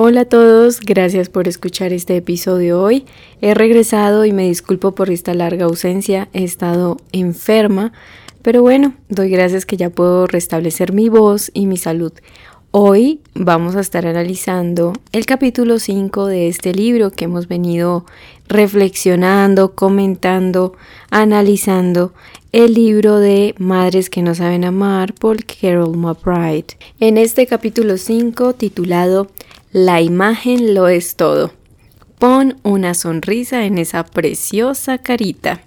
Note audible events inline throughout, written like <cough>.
Hola a todos, gracias por escuchar este episodio hoy. He regresado y me disculpo por esta larga ausencia, he estado enferma, pero bueno, doy gracias que ya puedo restablecer mi voz y mi salud. Hoy vamos a estar analizando el capítulo 5 de este libro que hemos venido reflexionando, comentando, analizando, el libro de Madres que no saben amar por Carol McBride. En este capítulo 5 titulado la imagen lo es todo. Pon una sonrisa en esa preciosa carita.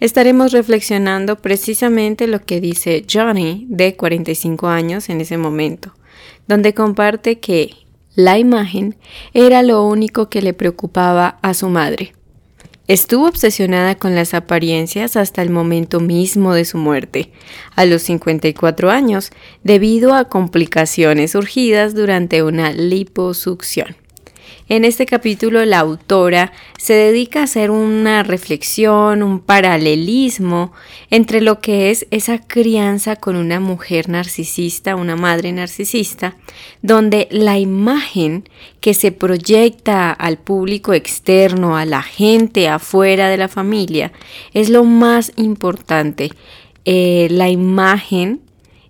Estaremos reflexionando precisamente lo que dice Johnny, de 45 años en ese momento, donde comparte que la imagen era lo único que le preocupaba a su madre. Estuvo obsesionada con las apariencias hasta el momento mismo de su muerte, a los 54 años, debido a complicaciones surgidas durante una liposucción. En este capítulo la autora se dedica a hacer una reflexión, un paralelismo entre lo que es esa crianza con una mujer narcisista, una madre narcisista, donde la imagen que se proyecta al público externo, a la gente afuera de la familia, es lo más importante. Eh, la imagen,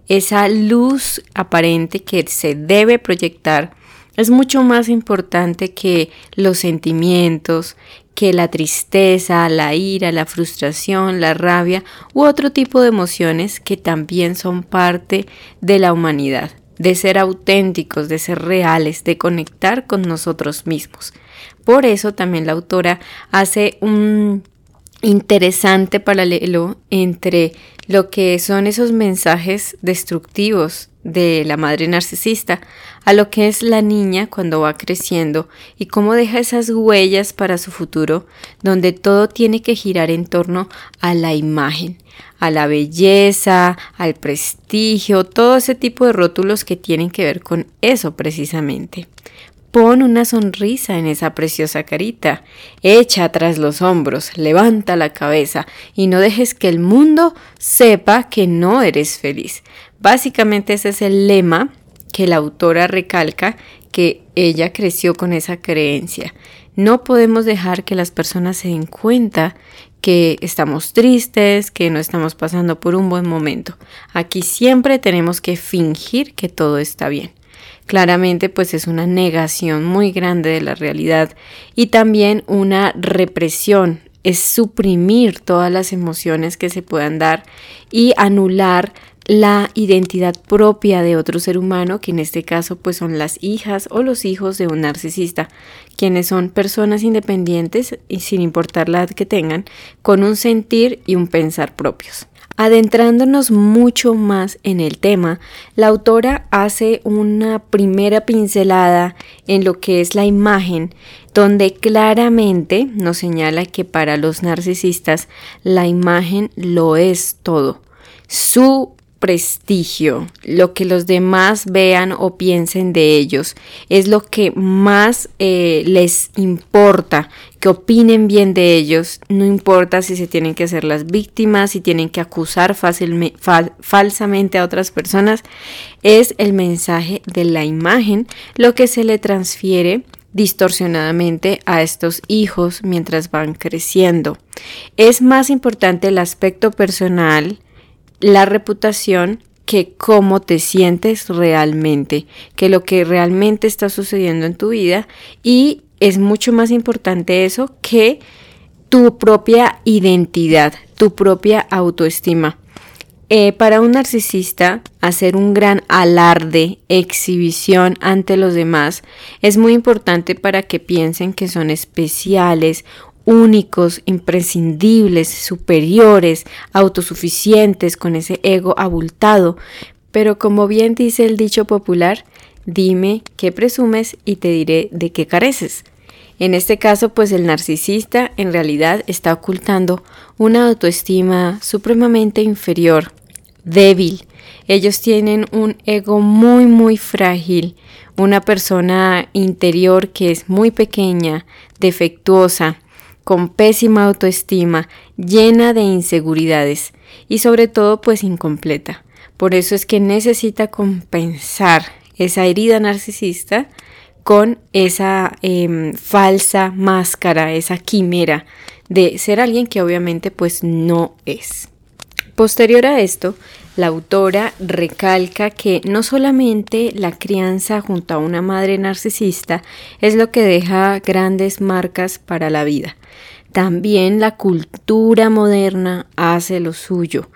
esa luz aparente que se debe proyectar, es mucho más importante que los sentimientos, que la tristeza, la ira, la frustración, la rabia u otro tipo de emociones que también son parte de la humanidad, de ser auténticos, de ser reales, de conectar con nosotros mismos. Por eso también la autora hace un interesante paralelo entre lo que son esos mensajes destructivos de la madre narcisista a lo que es la niña cuando va creciendo y cómo deja esas huellas para su futuro donde todo tiene que girar en torno a la imagen, a la belleza, al prestigio, todo ese tipo de rótulos que tienen que ver con eso precisamente. Pon una sonrisa en esa preciosa carita, echa atrás los hombros, levanta la cabeza y no dejes que el mundo sepa que no eres feliz. Básicamente ese es el lema que la autora recalca que ella creció con esa creencia. No podemos dejar que las personas se den cuenta que estamos tristes, que no estamos pasando por un buen momento. Aquí siempre tenemos que fingir que todo está bien. Claramente pues es una negación muy grande de la realidad y también una represión, es suprimir todas las emociones que se puedan dar y anular la identidad propia de otro ser humano, que en este caso pues son las hijas o los hijos de un narcisista, quienes son personas independientes y sin importar la edad que tengan, con un sentir y un pensar propios. Adentrándonos mucho más en el tema, la autora hace una primera pincelada en lo que es la imagen, donde claramente nos señala que para los narcisistas la imagen lo es todo. Su prestigio, lo que los demás vean o piensen de ellos, es lo que más eh, les importa, que opinen bien de ellos, no importa si se tienen que hacer las víctimas, si tienen que acusar falsamente a otras personas, es el mensaje de la imagen lo que se le transfiere distorsionadamente a estos hijos mientras van creciendo. Es más importante el aspecto personal, la reputación que cómo te sientes realmente, que lo que realmente está sucediendo en tu vida y es mucho más importante eso que tu propia identidad, tu propia autoestima. Eh, para un narcisista, hacer un gran alarde, exhibición ante los demás es muy importante para que piensen que son especiales únicos, imprescindibles, superiores, autosuficientes, con ese ego abultado. Pero como bien dice el dicho popular, dime qué presumes y te diré de qué careces. En este caso, pues el narcisista en realidad está ocultando una autoestima supremamente inferior, débil. Ellos tienen un ego muy, muy frágil, una persona interior que es muy pequeña, defectuosa, con pésima autoestima, llena de inseguridades y sobre todo pues incompleta. Por eso es que necesita compensar esa herida narcisista con esa em, falsa máscara, esa quimera de ser alguien que obviamente pues no es. Posterior a esto, la autora recalca que no solamente la crianza junto a una madre narcisista es lo que deja grandes marcas para la vida, también la cultura moderna hace lo suyo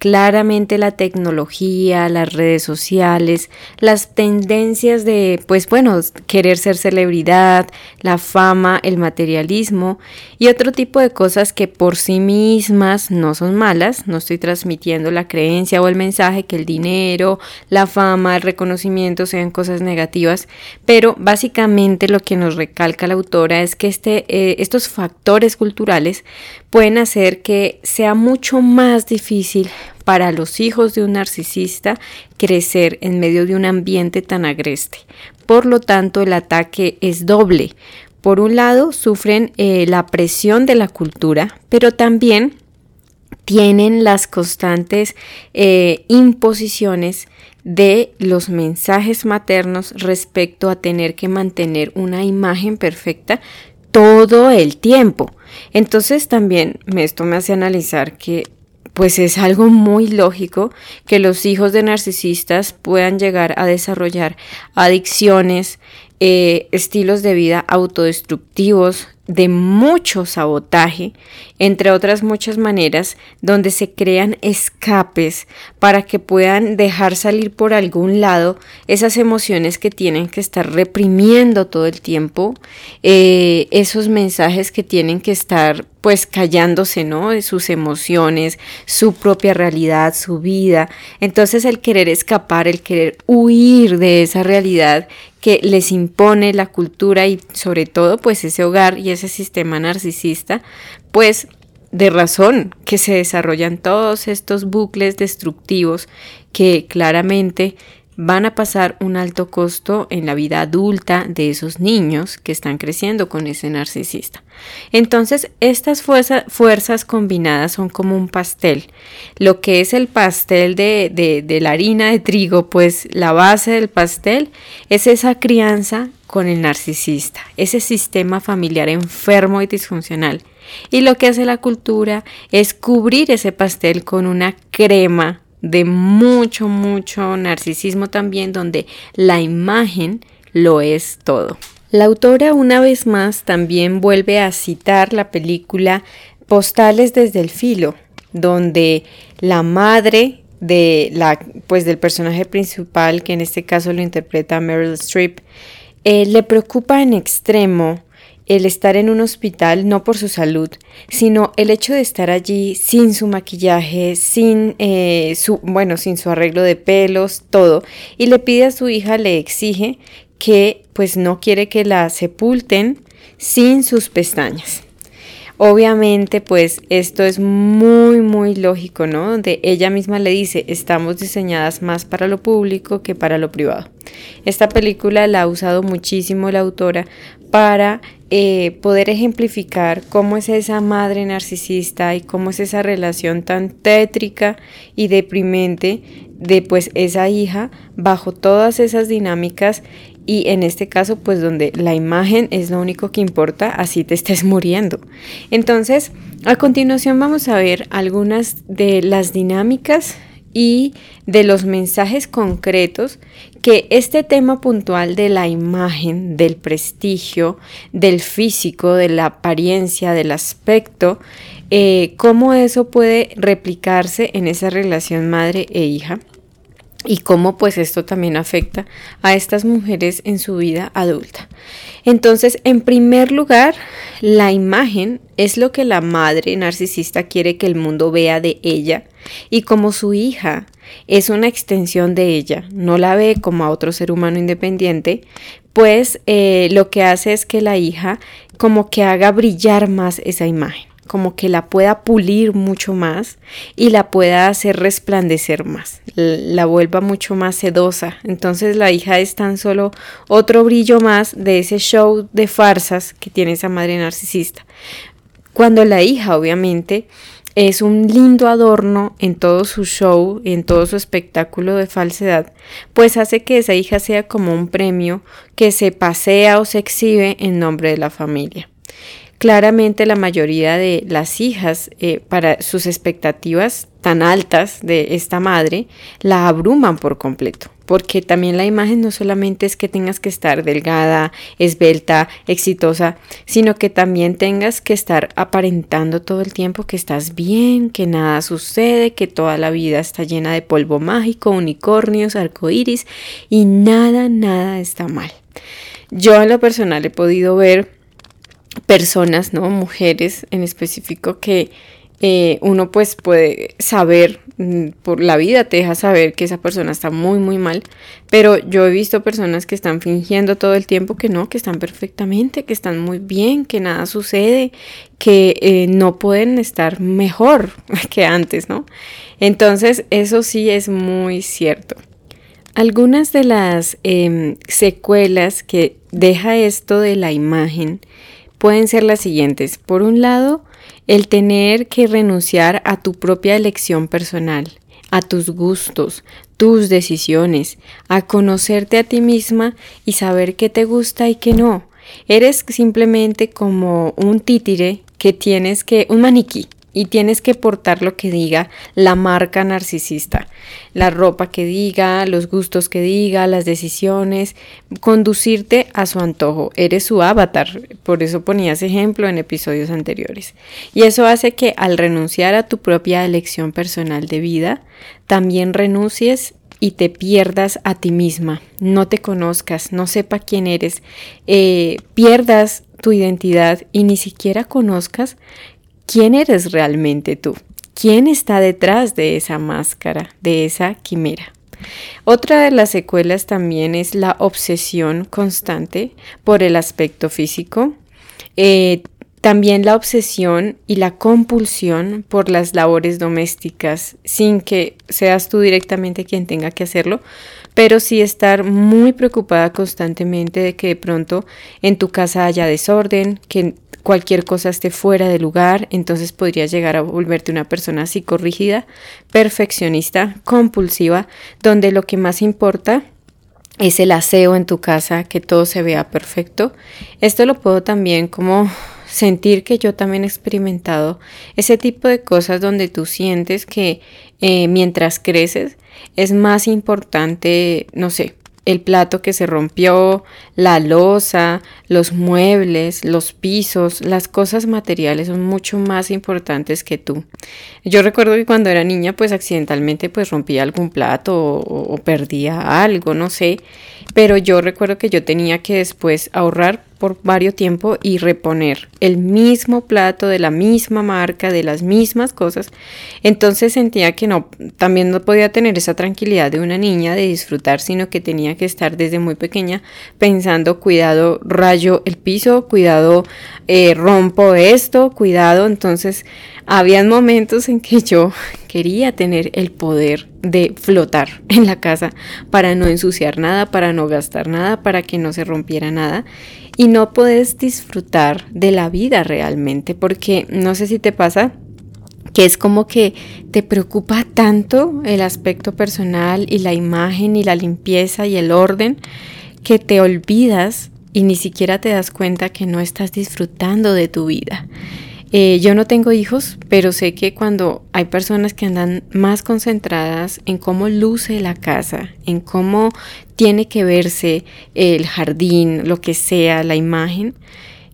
claramente la tecnología, las redes sociales, las tendencias de, pues bueno, querer ser celebridad, la fama, el materialismo y otro tipo de cosas que por sí mismas no son malas. No estoy transmitiendo la creencia o el mensaje que el dinero, la fama, el reconocimiento sean cosas negativas, pero básicamente lo que nos recalca la autora es que este, eh, estos factores culturales pueden hacer que sea mucho más difícil para los hijos de un narcisista crecer en medio de un ambiente tan agreste. Por lo tanto, el ataque es doble. Por un lado, sufren eh, la presión de la cultura, pero también tienen las constantes eh, imposiciones de los mensajes maternos respecto a tener que mantener una imagen perfecta todo el tiempo. Entonces también esto me hace analizar que pues es algo muy lógico que los hijos de narcisistas puedan llegar a desarrollar adicciones, eh, estilos de vida autodestructivos, de mucho sabotaje, entre otras muchas maneras, donde se crean escapes para que puedan dejar salir por algún lado esas emociones que tienen que estar reprimiendo todo el tiempo, eh, esos mensajes que tienen que estar pues callándose, ¿no? Sus emociones, su propia realidad, su vida. Entonces el querer escapar, el querer huir de esa realidad que les impone la cultura y sobre todo pues ese hogar y ese sistema narcisista, pues de razón que se desarrollan todos estos bucles destructivos que claramente van a pasar un alto costo en la vida adulta de esos niños que están creciendo con ese narcisista. Entonces, estas fuerzas combinadas son como un pastel. Lo que es el pastel de, de, de la harina de trigo, pues la base del pastel es esa crianza con el narcisista, ese sistema familiar enfermo y disfuncional. Y lo que hace la cultura es cubrir ese pastel con una crema de mucho, mucho narcisismo también, donde la imagen lo es todo. La autora una vez más también vuelve a citar la película Postales desde el filo, donde la madre de la pues del personaje principal, que en este caso lo interpreta Meryl Streep, eh, le preocupa en extremo el estar en un hospital no por su salud, sino el hecho de estar allí sin su maquillaje, sin eh, su, bueno, sin su arreglo de pelos, todo, y le pide a su hija, le exige que pues no quiere que la sepulten sin sus pestañas. Obviamente, pues esto es muy, muy lógico, ¿no? De ella misma le dice, estamos diseñadas más para lo público que para lo privado. Esta película la ha usado muchísimo la autora para eh, poder ejemplificar cómo es esa madre narcisista y cómo es esa relación tan tétrica y deprimente de pues esa hija bajo todas esas dinámicas y en este caso pues donde la imagen es lo único que importa, así te estés muriendo. Entonces, a continuación vamos a ver algunas de las dinámicas y de los mensajes concretos que este tema puntual de la imagen, del prestigio, del físico, de la apariencia, del aspecto, eh, cómo eso puede replicarse en esa relación madre e hija y cómo pues esto también afecta a estas mujeres en su vida adulta. Entonces, en primer lugar, la imagen es lo que la madre narcisista quiere que el mundo vea de ella y como su hija es una extensión de ella, no la ve como a otro ser humano independiente, pues eh, lo que hace es que la hija como que haga brillar más esa imagen como que la pueda pulir mucho más y la pueda hacer resplandecer más, la vuelva mucho más sedosa. Entonces la hija es tan solo otro brillo más de ese show de farsas que tiene esa madre narcisista. Cuando la hija obviamente es un lindo adorno en todo su show, en todo su espectáculo de falsedad, pues hace que esa hija sea como un premio que se pasea o se exhibe en nombre de la familia. Claramente la mayoría de las hijas, eh, para sus expectativas tan altas de esta madre, la abruman por completo, porque también la imagen no solamente es que tengas que estar delgada, esbelta, exitosa, sino que también tengas que estar aparentando todo el tiempo que estás bien, que nada sucede, que toda la vida está llena de polvo mágico, unicornios, arcoíris y nada, nada está mal. Yo en lo personal he podido ver personas, ¿no? Mujeres en específico que eh, uno pues puede saber mm, por la vida te deja saber que esa persona está muy muy mal pero yo he visto personas que están fingiendo todo el tiempo que no que están perfectamente que están muy bien que nada sucede que eh, no pueden estar mejor <laughs> que antes no entonces eso sí es muy cierto algunas de las em, secuelas que deja esto de la imagen pueden ser las siguientes. Por un lado, el tener que renunciar a tu propia elección personal, a tus gustos, tus decisiones, a conocerte a ti misma y saber qué te gusta y qué no. Eres simplemente como un títere que tienes que, un maniquí, y tienes que portar lo que diga la marca narcisista, la ropa que diga, los gustos que diga, las decisiones, conducirte a su antojo. Eres su avatar, por eso ponías ejemplo en episodios anteriores. Y eso hace que al renunciar a tu propia elección personal de vida, también renuncies y te pierdas a ti misma, no te conozcas, no sepa quién eres, eh, pierdas tu identidad y ni siquiera conozcas quién eres realmente tú, quién está detrás de esa máscara, de esa quimera. Otra de las secuelas también es la obsesión constante por el aspecto físico. Eh, también la obsesión y la compulsión por las labores domésticas, sin que seas tú directamente quien tenga que hacerlo, pero sí estar muy preocupada constantemente de que de pronto en tu casa haya desorden, que cualquier cosa esté fuera de lugar, entonces podrías llegar a volverte una persona psicorrígida, perfeccionista, compulsiva, donde lo que más importa es el aseo en tu casa, que todo se vea perfecto. Esto lo puedo también como sentir que yo también he experimentado ese tipo de cosas donde tú sientes que eh, mientras creces es más importante, no sé, el plato que se rompió, la losa, los muebles, los pisos, las cosas materiales son mucho más importantes que tú. Yo recuerdo que cuando era niña pues accidentalmente pues rompía algún plato o, o perdía algo, no sé, pero yo recuerdo que yo tenía que después ahorrar por varios tiempo y reponer el mismo plato de la misma marca, de las mismas cosas. Entonces sentía que no, también no podía tener esa tranquilidad de una niña de disfrutar, sino que tenía que estar desde muy pequeña pensando, cuidado, rayo el piso, cuidado, eh, rompo esto, cuidado. Entonces, habían momentos en que yo quería tener el poder de flotar <laughs> en la casa para no ensuciar nada, para no gastar nada, para que no se rompiera nada y no puedes disfrutar de la vida realmente, porque no sé si te pasa que es como que te preocupa tanto el aspecto personal y la imagen y la limpieza y el orden que te olvidas y ni siquiera te das cuenta que no estás disfrutando de tu vida. Eh, yo no tengo hijos, pero sé que cuando hay personas que andan más concentradas en cómo luce la casa, en cómo tiene que verse el jardín, lo que sea, la imagen,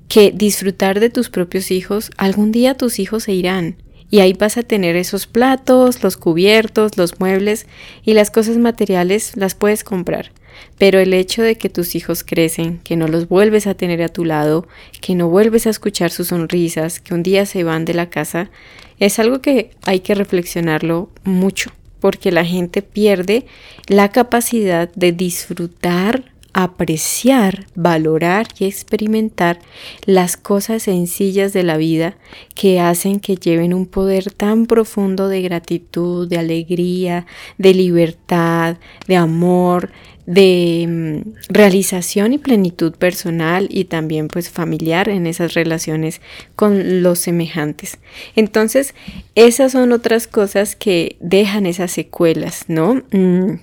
que disfrutar de tus propios hijos, algún día tus hijos se irán. Y ahí vas a tener esos platos, los cubiertos, los muebles y las cosas materiales las puedes comprar. Pero el hecho de que tus hijos crecen, que no los vuelves a tener a tu lado, que no vuelves a escuchar sus sonrisas, que un día se van de la casa, es algo que hay que reflexionarlo mucho, porque la gente pierde la capacidad de disfrutar apreciar, valorar y experimentar las cosas sencillas de la vida que hacen que lleven un poder tan profundo de gratitud, de alegría, de libertad, de amor, de mm, realización y plenitud personal y también pues familiar en esas relaciones con los semejantes. Entonces, esas son otras cosas que dejan esas secuelas, ¿no? Mm,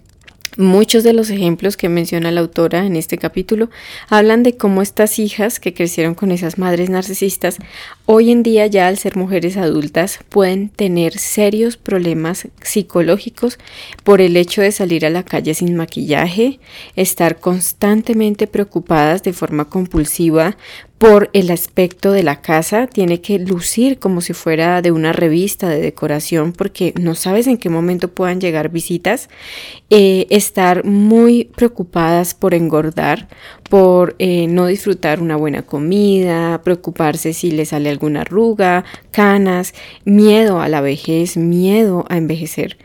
Muchos de los ejemplos que menciona la autora en este capítulo hablan de cómo estas hijas que crecieron con esas madres narcisistas, hoy en día ya al ser mujeres adultas pueden tener serios problemas psicológicos por el hecho de salir a la calle sin maquillaje, estar constantemente preocupadas de forma compulsiva por el aspecto de la casa, tiene que lucir como si fuera de una revista de decoración porque no sabes en qué momento puedan llegar visitas, eh, estar muy preocupadas por engordar, por eh, no disfrutar una buena comida, preocuparse si le sale alguna arruga, canas, miedo a la vejez, miedo a envejecer.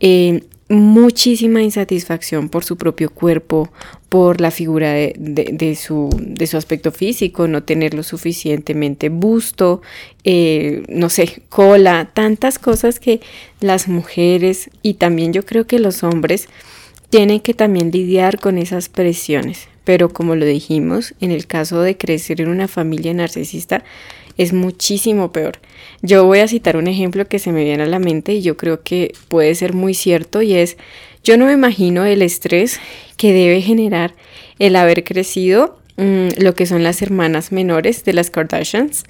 Eh, muchísima insatisfacción por su propio cuerpo, por la figura de, su, de su, aspecto físico, no tener lo suficientemente busto, eh, no sé, cola, tantas cosas que las mujeres y también yo creo que los hombres tienen que también lidiar con esas presiones. Pero como lo dijimos, en el caso de crecer en una familia narcisista, es muchísimo peor. Yo voy a citar un ejemplo que se me viene a la mente y yo creo que puede ser muy cierto y es, yo no me imagino el estrés que debe generar el haber crecido mm, lo que son las hermanas menores de las Kardashians.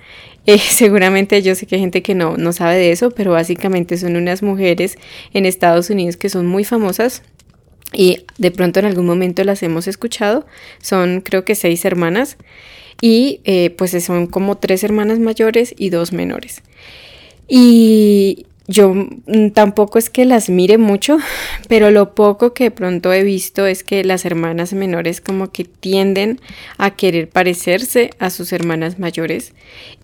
Eh, <laughs> seguramente yo sé que hay gente que no, no sabe de eso, pero básicamente son unas mujeres en Estados Unidos que son muy famosas y de pronto en algún momento las hemos escuchado. Son creo que seis hermanas y eh, pues son como tres hermanas mayores y dos menores. Y yo mm, tampoco es que las mire mucho, <laughs> pero lo poco que de pronto he visto es que las hermanas menores como que tienden a querer parecerse a sus hermanas mayores.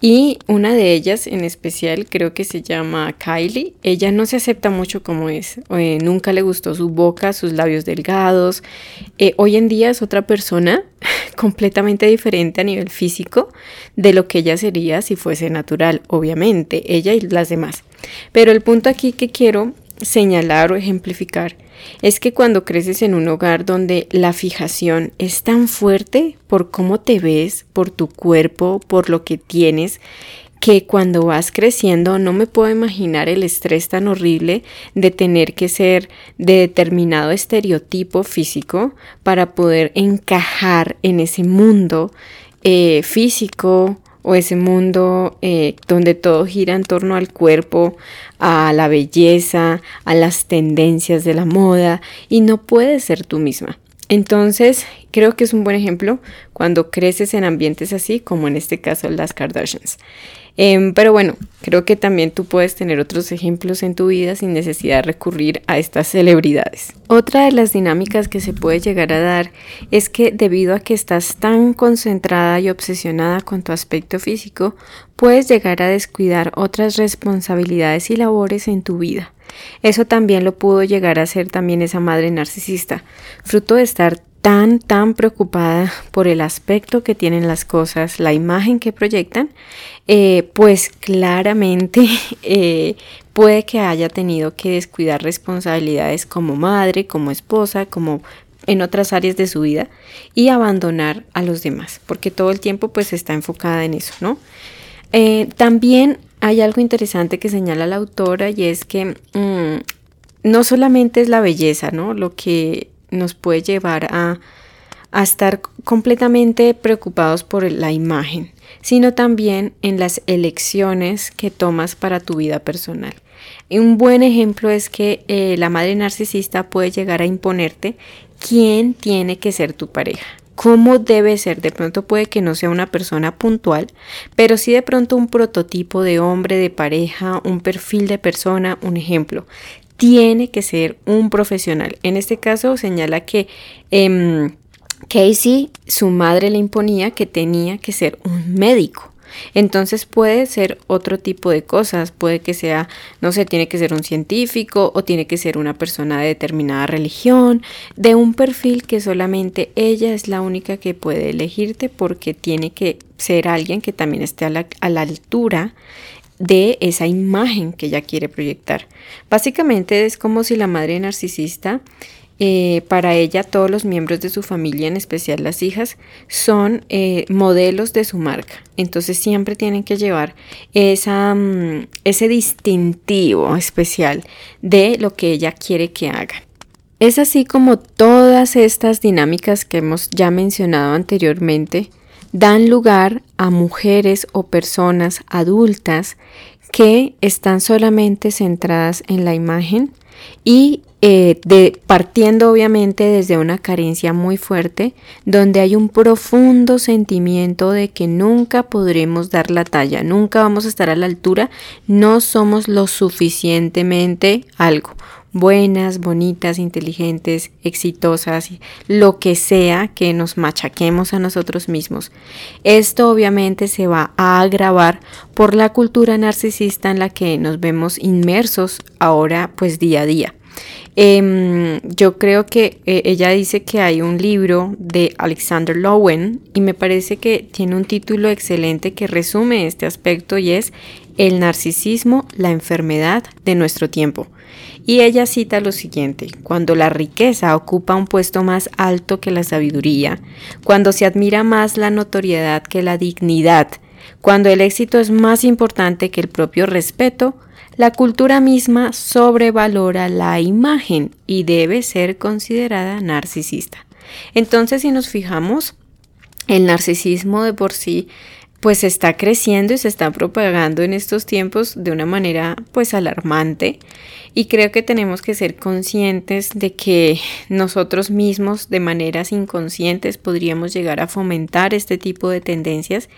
Y una de ellas en especial creo que se llama Kylie, ella no se acepta mucho como es, eh, nunca le gustó su boca, sus labios delgados, eh, hoy en día es otra persona <laughs> completamente diferente a nivel físico de lo que ella sería si fuese natural, obviamente, ella y las demás. Pero el punto aquí que quiero señalar o ejemplificar es que cuando creces en un hogar donde la fijación es tan fuerte por cómo te ves, por tu cuerpo, por lo que tienes, que cuando vas creciendo no me puedo imaginar el estrés tan horrible de tener que ser de determinado estereotipo físico para poder encajar en ese mundo eh, físico o ese mundo eh, donde todo gira en torno al cuerpo, a la belleza, a las tendencias de la moda y no puedes ser tú misma. Entonces, creo que es un buen ejemplo cuando creces en ambientes así, como en este caso las Kardashians. Em, pero bueno, creo que también tú puedes tener otros ejemplos en tu vida sin necesidad de recurrir a estas celebridades. Otra de las dinámicas que se puede llegar a dar es que debido a que estás tan concentrada y obsesionada con tu aspecto físico, puedes llegar a descuidar otras responsabilidades y labores en tu vida. Eso también lo pudo llegar a hacer también esa madre narcisista, fruto de estar tan, tan preocupada por el aspecto que tienen las cosas, la imagen que proyectan, eh, pues claramente <laughs> eh, puede que haya tenido que descuidar responsabilidades como madre, como esposa, como en otras áreas de su vida y abandonar a los demás, porque todo el tiempo pues está enfocada en eso, ¿no? Eh, también hay algo interesante que señala la autora y es que mm, no solamente es la belleza, ¿no? Lo que nos puede llevar a, estar completamente preocupados por la imagen, sino también en las elecciones que tomas para tu vida personal. un buen ejemplo es que eh, la madre narcisista puede llegar a imponerte quién tiene que ser tu pareja cómo debe ser. De pronto puede que no sea una persona puntual, pero sí de pronto un prototipo de hombre, de pareja, un perfil de persona, un ejemplo tiene que ser un profesional. En este caso señala que em, Casey, su madre le imponía que tenía que ser un médico. Entonces puede ser otro tipo de cosas, puede que sea, no sé, tiene que ser un científico o tiene que ser una persona de determinada religión, de un perfil que solamente ella es la única que puede elegirte porque tiene que ser alguien que también esté a la, a la altura de esa imagen que ella quiere proyectar. Básicamente es como si la madre narcisista eh, para ella todos los miembros de su familia, en especial las hijas, son eh, modelos de su marca. Entonces siempre tienen que llevar mm, ese distintivo especial de lo que ella quiere que hagan. Es así como todas estas dinámicas que hemos ya mencionado anteriormente dan lugar a mujeres o personas adultas que están solamente centradas en la imagen y eh, de, partiendo obviamente desde una carencia muy fuerte, donde hay un profundo sentimiento de que nunca podremos dar la talla, nunca vamos a estar a la altura, no somos lo suficientemente algo buenas, bonitas, inteligentes, exitosas, lo que sea que nos machaquemos a nosotros mismos. Esto obviamente se va a agravar por la cultura narcisista en la que nos vemos inmersos ahora pues día a día. Em, yo creo que eh, ella dice que hay un libro de Alexander Lowen y me parece que tiene un título excelente que resume este aspecto y es El narcisismo, la enfermedad de nuestro tiempo. Y ella cita lo siguiente, cuando la riqueza ocupa un puesto más alto que la sabiduría, cuando se admira más la notoriedad que la dignidad, cuando el éxito es más importante que el propio respeto, la cultura misma sobrevalora la imagen y debe ser considerada narcisista. Entonces, si nos fijamos, el narcisismo de por sí pues está creciendo y se está propagando en estos tiempos de una manera pues alarmante. Y creo que tenemos que ser conscientes de que nosotros mismos de maneras inconscientes podríamos llegar a fomentar este tipo de tendencias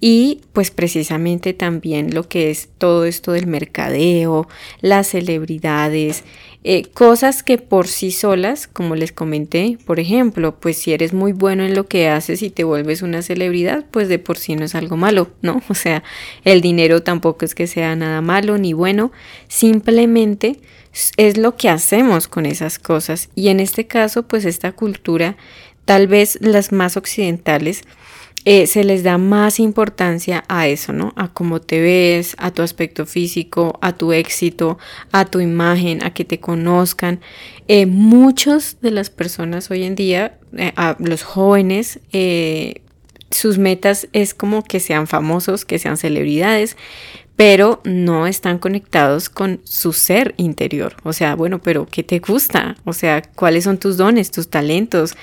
y pues precisamente también lo que es todo esto del mercadeo, las celebridades, eh, cosas que por sí solas, como les comenté, por ejemplo, pues si eres muy bueno en lo que haces y te vuelves una celebridad, pues de por sí no es algo malo, ¿no? <laughs> O sea, el dinero tampoco es que sea nada malo ni bueno, simplemente es lo que hacemos con esas cosas. Y en este caso, pues esta cultura, tal vez las más occidentales, eh, se les da más importancia a eso, ¿no? A cómo te ves, a tu aspecto físico, a tu éxito, a tu imagen, a que te conozcan. Eh, muchos de las personas hoy en día, eh, a los jóvenes, sus metas es como que sean famosos, que sean celebridades, pero no están conectados con su ser interior. O sea, bueno, pero ¿qué te gusta? O sea, ¿cuáles son tus dones, tus talentos?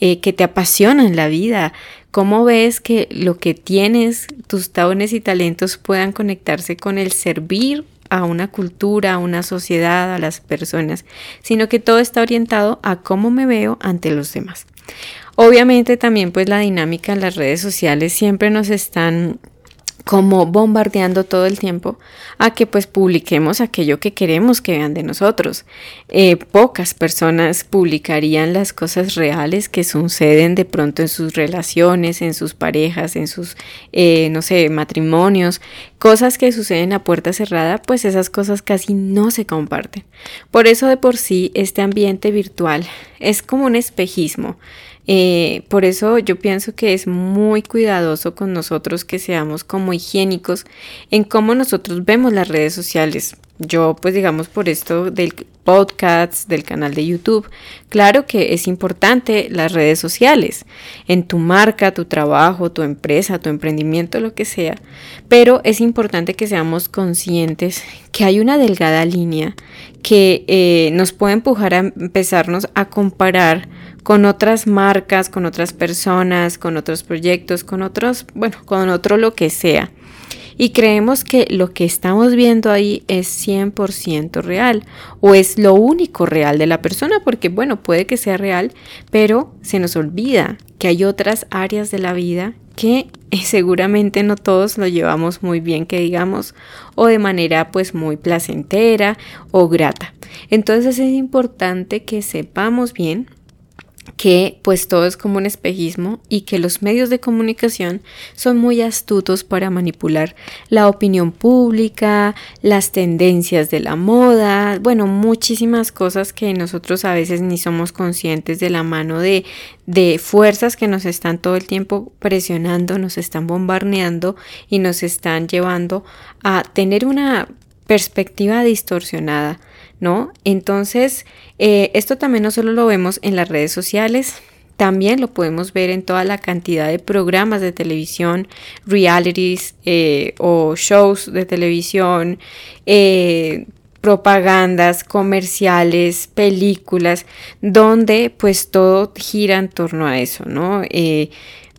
Eh, que te apasionan la vida? ¿Cómo ves que lo que tienes, tus dones y talentos puedan conectarse con el servir a una cultura, a una sociedad, a las personas, sino que todo está orientado a cómo me veo ante los demás. Obviamente también pues la dinámica en las redes sociales siempre nos están como bombardeando todo el tiempo a que pues publiquemos aquello que queremos que vean de nosotros. Eh, pocas personas publicarían las cosas reales que suceden de pronto en sus relaciones, en sus parejas, en sus, eh, no sé, matrimonios, cosas que suceden a puerta cerrada, pues esas cosas casi no se comparten. Por eso de por sí este ambiente virtual es como un espejismo eh, por eso yo pienso que es muy cuidadoso con nosotros que seamos como higiénicos en cómo nosotros vemos las redes sociales. Yo pues digamos por esto del podcast, del canal de YouTube, claro que es importante las redes sociales en tu marca, tu trabajo, tu empresa, tu emprendimiento, lo que sea, pero es importante que seamos conscientes que hay una delgada línea que eh, nos puede empujar a empezarnos a comparar con otras marcas, con otras personas, con otros proyectos, con otros, bueno, con otro lo que sea. Y creemos que lo que estamos viendo ahí es 100% real o es lo único real de la persona, porque bueno, puede que sea real, pero se nos olvida que hay otras áreas de la vida que <laughs> seguramente no todos lo llevamos muy bien, que digamos, o de manera pues muy placentera o grata. Entonces es importante que sepamos bien que pues todo es como un espejismo y que los medios de comunicación son muy astutos para manipular la opinión pública, las tendencias de la moda, bueno, muchísimas cosas que nosotros a veces ni somos conscientes de la mano de, de fuerzas que nos están todo el tiempo presionando, nos están bombardeando y nos están llevando a tener una perspectiva distorsionada ¿no? Entonces, eh, esto también no solo lo vemos en las redes sociales, también lo podemos ver en toda la cantidad de programas de televisión, realities eh, o shows de televisión, eh, propagandas, comerciales, películas, donde pues todo gira en torno a eso, ¿no?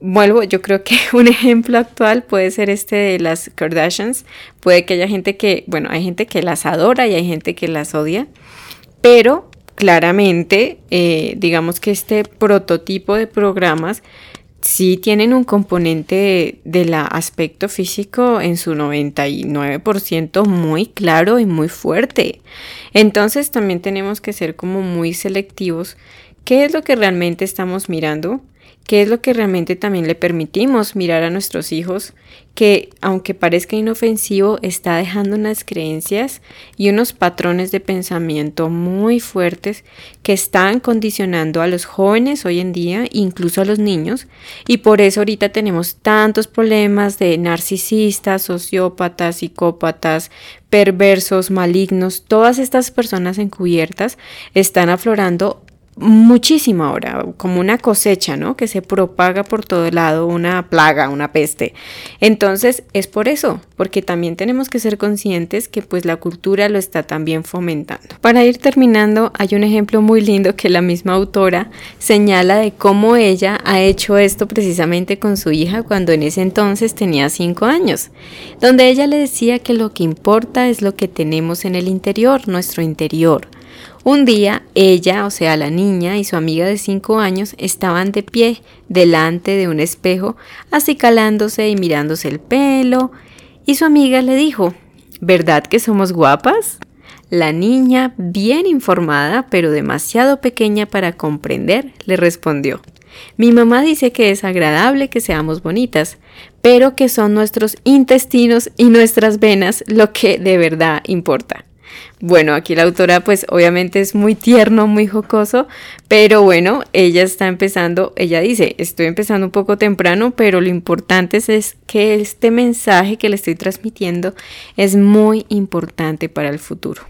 Vuelvo, yo creo que <laughs> un ejemplo actual puede ser este de las Kardashians. Puede que haya gente que, bueno, hay gente que las adora y hay gente que las odia, pero claramente, eh, digamos que este prototipo de programas sí tienen un componente del aspecto físico en su 99% muy claro y muy fuerte. Entonces también tenemos que ser como muy selectivos. ¿Qué es lo que realmente estamos mirando? ¿Qué es lo que realmente también le permitimos mirar a nuestros hijos? Que aunque parezca inofensivo, está dejando unas creencias y unos patrones de pensamiento muy fuertes que están condicionando a los jóvenes hoy en día, incluso a los niños. Y por eso ahorita tenemos tantos problemas de narcisistas, sociópatas, psicópatas, perversos, malignos. Todas estas personas encubiertas están aflorando muchísimo ahora, como una cosecha, ¿no? Que se propaga por todo lado, una plaga, una peste. Entonces, es por eso, porque también tenemos que ser conscientes que pues la cultura lo está también fomentando. Para ir terminando, hay un ejemplo muy lindo que la misma autora señala de cómo ella ha hecho esto precisamente con su hija cuando en ese entonces tenía cinco años, donde ella le decía que lo que importa es lo que tenemos en el interior, nuestro interior un día ella, o sea, la niña y su amiga de cinco años estaban de pie delante de un espejo, acicalándose y mirándose el pelo, y su amiga le dijo, ¿verdad que somos guapas? La niña, bien informada, pero demasiado pequeña para comprender, le respondió, mi mamá dice que es agradable que seamos bonitas, pero que son nuestros intestinos y nuestras venas lo que de verdad importa. Bueno, aquí la autora pues obviamente es muy tierno, muy jocoso, pero bueno, ella está empezando, ella dice, estoy empezando un poco temprano, pero lo importante es, que este mensaje que le estoy transmitiendo es muy importante para el futuro.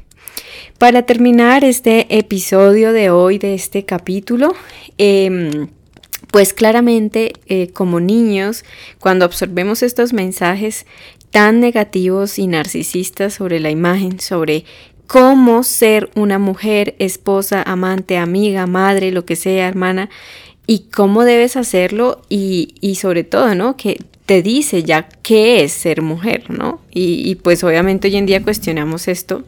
Para terminar este episodio de hoy, de este capítulo, em, pues claramente eh, como niños, cuando absorbemos estos mensajes tan negativos y narcisistas sobre la imagen, sobre cómo ser una mujer, esposa, amante, amiga, madre, lo que sea, hermana, y cómo debes hacerlo y, y sobre todo, ¿no? Que te dice ya qué es ser mujer, ¿no? Y, y pues obviamente hoy en día cuestionamos esto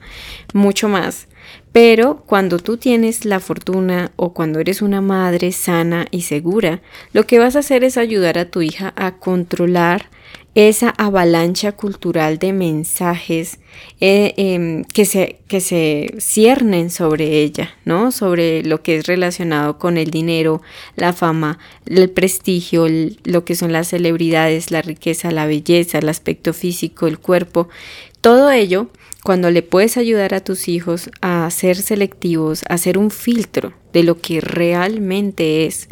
mucho más. Pero cuando tú tienes la fortuna o cuando eres una madre sana y segura, lo que vas a hacer es ayudar a tu hija a controlar esa avalancha cultural de mensajes eh, em, que, se, que se ciernen sobre ella, ¿no? Sobre lo que es relacionado con el dinero, la fama, el prestigio, lo que son las celebridades, la riqueza, la belleza, el aspecto físico, el cuerpo. Todo ello, cuando le puedes ayudar a tus hijos a ser selectivos, a hacer un filtro de lo que realmente es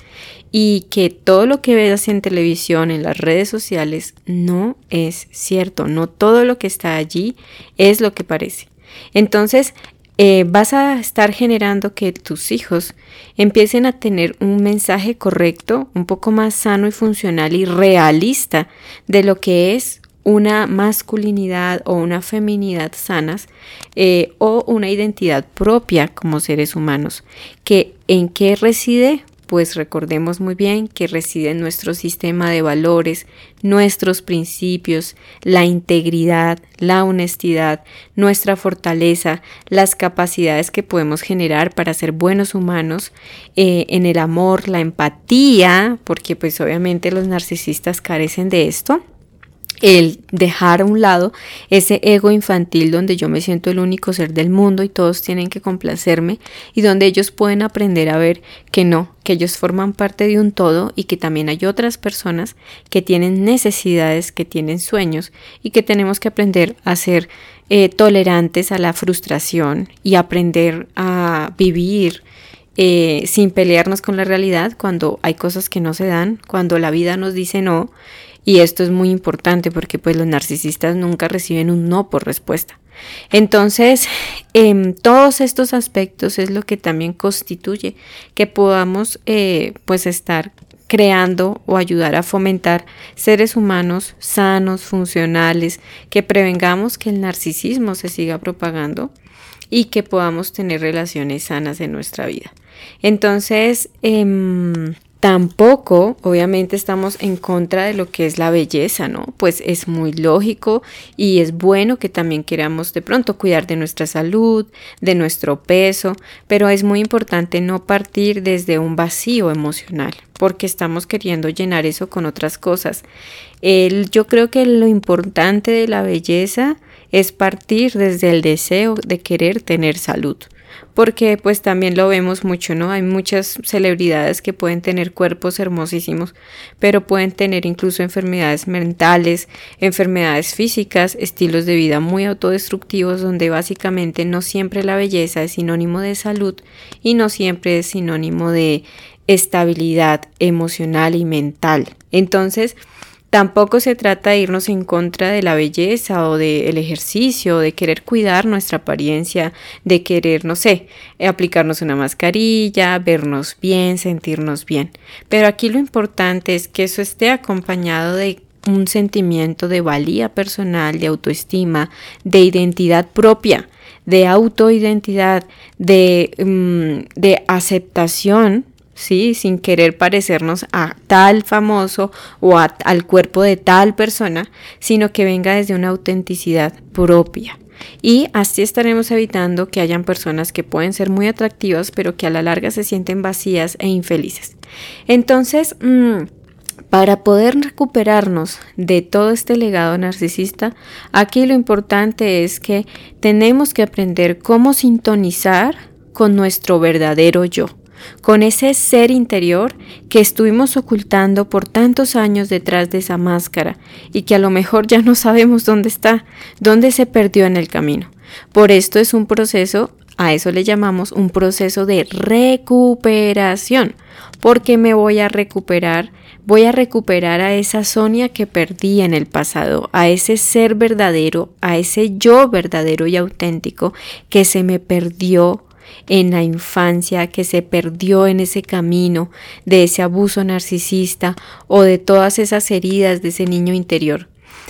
y que todo lo que ves en televisión, en las redes sociales, no es cierto, no todo lo que está allí es lo que parece. Entonces, eh, vas a estar generando que tus hijos empiecen a tener un mensaje correcto, un poco más sano y funcional y realista de lo que es una masculinidad o una feminidad sanas eh, o una identidad propia como seres humanos. ¿Que ¿En qué reside? Pues recordemos muy bien que reside en nuestro sistema de valores, nuestros principios, la integridad, la honestidad, nuestra fortaleza, las capacidades que podemos generar para ser buenos humanos, eh, en el amor, la empatía, porque pues obviamente los narcisistas carecen de esto el dejar a un lado ese ego infantil donde yo me siento el único ser del mundo y todos tienen que complacerme y donde ellos pueden aprender a ver que no, que ellos forman parte de un todo y que también hay otras personas que tienen necesidades, que tienen sueños y que tenemos que aprender a ser eh, tolerantes a la frustración y aprender a vivir eh, sin pelearnos con la realidad cuando hay cosas que no se dan, cuando la vida nos dice no y esto es muy importante porque pues los narcisistas nunca reciben un no por respuesta. Entonces, en todos estos aspectos es lo que también constituye que podamos eh, pues estar creando o ayudar a fomentar seres humanos sanos, funcionales, que prevengamos que el narcisismo se siga propagando y que podamos tener relaciones sanas en nuestra vida. Entonces, eh, Tampoco, obviamente, estamos en contra de lo que es la belleza, ¿no? Pues es muy lógico y es bueno que también queramos de pronto cuidar de nuestra salud, de nuestro peso, pero es muy importante no partir desde un vacío emocional, porque estamos queriendo llenar eso con otras cosas. Yo creo que lo importante de la belleza es partir desde el deseo de querer tener salud porque pues también lo vemos mucho, ¿no? Hay muchas celebridades que pueden tener cuerpos hermosísimos, pero pueden tener incluso enfermedades mentales, enfermedades físicas, estilos de vida muy autodestructivos donde básicamente no siempre la belleza es sinónimo de salud y no siempre es sinónimo de estabilidad emocional y mental. Entonces, Tampoco se trata de irnos en contra de la belleza o del ejercicio, de querer cuidar nuestra apariencia, de querer, no sé, aplicarnos una mascarilla, vernos bien, sentirnos bien. Pero aquí lo importante es que eso esté acompañado de un sentimiento de valía personal, de autoestima, de identidad propia, de autoidentidad, de, mm, de aceptación Sin querer parecernos a tal famoso o al cuerpo de tal persona, sino que venga desde una autenticidad propia. Y así estaremos evitando que hayan personas que pueden ser muy atractivas, pero que a la larga se sienten vacías e infelices. Entonces, mm, para poder recuperarnos de todo este legado narcisista, aquí lo importante es que tenemos que aprender cómo sintonizar con nuestro verdadero yo con ese ser interior que estuvimos ocultando por tantos años detrás de esa máscara y que a lo mejor ya no sabemos dónde está, dónde se perdió en el camino. Por esto es un proceso, a eso le llamamos un proceso de recuperación, porque me voy a recuperar, voy a recuperar a esa Sonia que perdí en el pasado, a ese ser verdadero, a ese yo verdadero y auténtico que se me perdió en la infancia que se perdió en ese camino de ese abuso narcisista o de todas esas heridas de ese niño interior.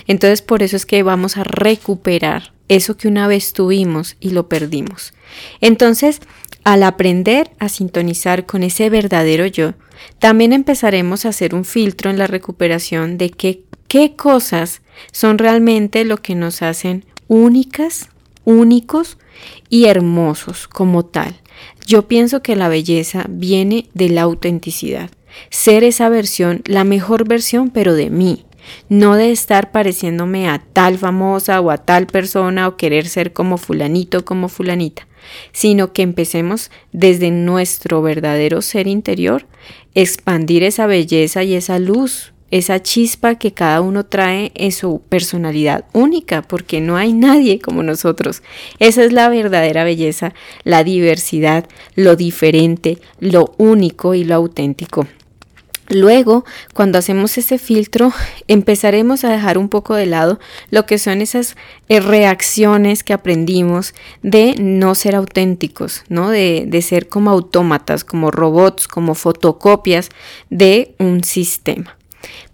Entonces por eso es que vamos a recuperar eso que una vez tuvimos y lo perdimos. Entonces, al aprender a sintonizar con ese verdadero yo, también empezaremos a hacer un filtro en la recuperación de qué, qué cosas son realmente lo que nos hacen únicas, únicos y hermosos como tal. Yo pienso que la belleza viene de la autenticidad, ser esa versión, la mejor versión, pero de mí, no de estar pareciéndome a tal famosa o a tal persona o querer ser como fulanito, como fulanita, sino que empecemos desde nuestro verdadero ser interior, expandir esa belleza y esa luz esa chispa que cada uno trae en su personalidad única, porque no hay nadie como nosotros. Esa es la verdadera belleza, la diversidad, lo diferente, lo único y lo auténtico. Luego, cuando hacemos ese filtro, empezaremos a dejar un poco de lado lo que son esas eh, reacciones que aprendimos de no ser auténticos, ¿no? De, de ser como autómatas, como robots, como fotocopias de un sistema.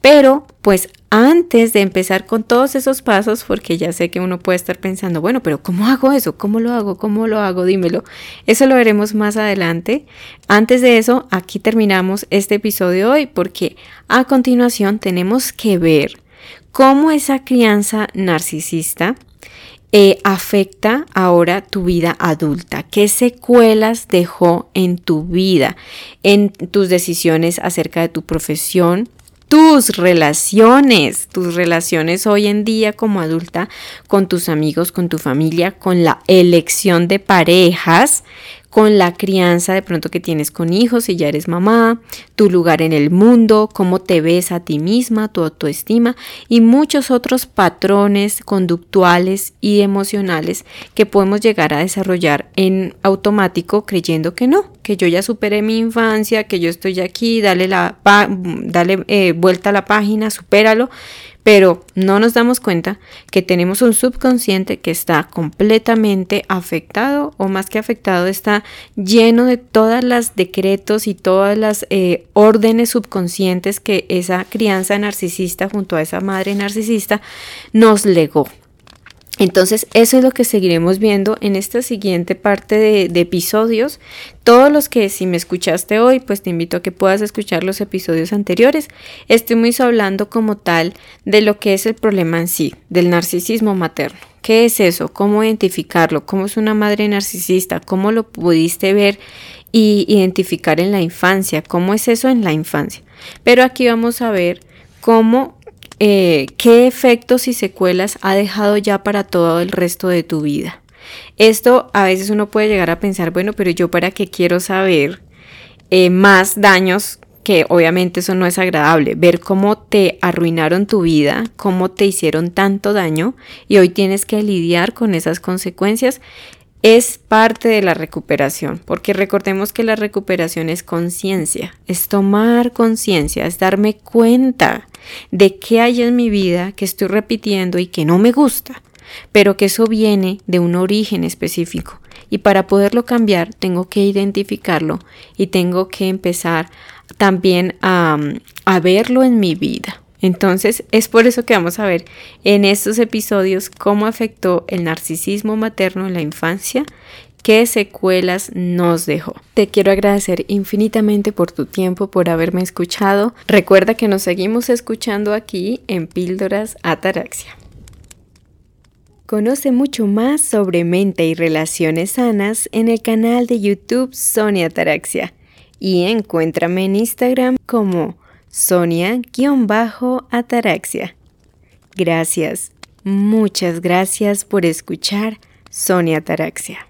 Pero, pues antes de empezar con todos esos pasos, porque ya sé que uno puede estar pensando, bueno, pero ¿cómo hago eso? ¿Cómo lo hago? ¿Cómo lo hago? Dímelo. Eso lo veremos más adelante. Antes de eso, aquí terminamos este episodio hoy, porque a continuación tenemos que ver cómo esa crianza narcisista eh, afecta ahora tu vida adulta? ¿Qué secuelas dejó en tu vida, en tus decisiones acerca de tu profesión, tus relaciones, tus relaciones hoy en día como adulta con tus amigos, con tu familia, con la elección de parejas, con la crianza de pronto que tienes con hijos si ya eres mamá, tu lugar en el mundo, cómo te ves a ti misma, tu autoestima y muchos otros patrones conductuales y emocionales que podemos llegar a desarrollar en automático creyendo que no, que yo ya superé mi infancia, que yo estoy aquí, dale, la dale eh, vuelta a la página, supéralo, pero no nos damos cuenta que tenemos un subconsciente que está completamente afectado o más que afectado está lleno de todas las decretos y todas las eh, órdenes subconscientes que esa crianza narcisista junto a esa madre narcisista nos legó. Entonces, eso es lo que seguiremos viendo en esta siguiente parte de, episodios. Todos los que si me escuchaste hoy, pues te invito a que puedas escuchar los episodios anteriores. Estuvimos hablando como tal de lo que es el problema en sí, del narcisismo materno. ¿Qué es eso? ¿Cómo identificarlo? ¿Cómo es una madre narcisista? ¿Cómo lo pudiste ver y identificar en la infancia? ¿Cómo es eso en la infancia? Pero aquí vamos a ver cómo eh, qué efectos y secuelas ha dejado ya para todo el resto de tu vida. Esto a veces uno puede llegar a pensar, bueno, pero yo para qué quiero saber eh, más daños que obviamente eso no es agradable, ver cómo te arruinaron tu vida, cómo te hicieron tanto daño y hoy tienes que lidiar con esas consecuencias, es parte de la recuperación, porque recordemos que la recuperación es conciencia, es tomar conciencia, es darme cuenta de qué hay en mi vida que estoy repitiendo y que no me gusta, pero que eso viene de un origen específico. Y para poderlo cambiar tengo que identificarlo y tengo que empezar también a, a verlo en mi vida. Entonces es por eso que vamos a ver en estos episodios cómo afectó el narcisismo materno en la infancia, qué secuelas nos dejó. Te quiero agradecer infinitamente por tu tiempo, por haberme escuchado. Recuerda que nos seguimos escuchando aquí en Píldoras Ataraxia. Conoce mucho más sobre mente y relaciones sanas en el canal de YouTube Sonia Ataraxia y encuéntrame en Instagram como Sonia-Ataraxia. Gracias, muchas gracias por escuchar Sonia Ataraxia.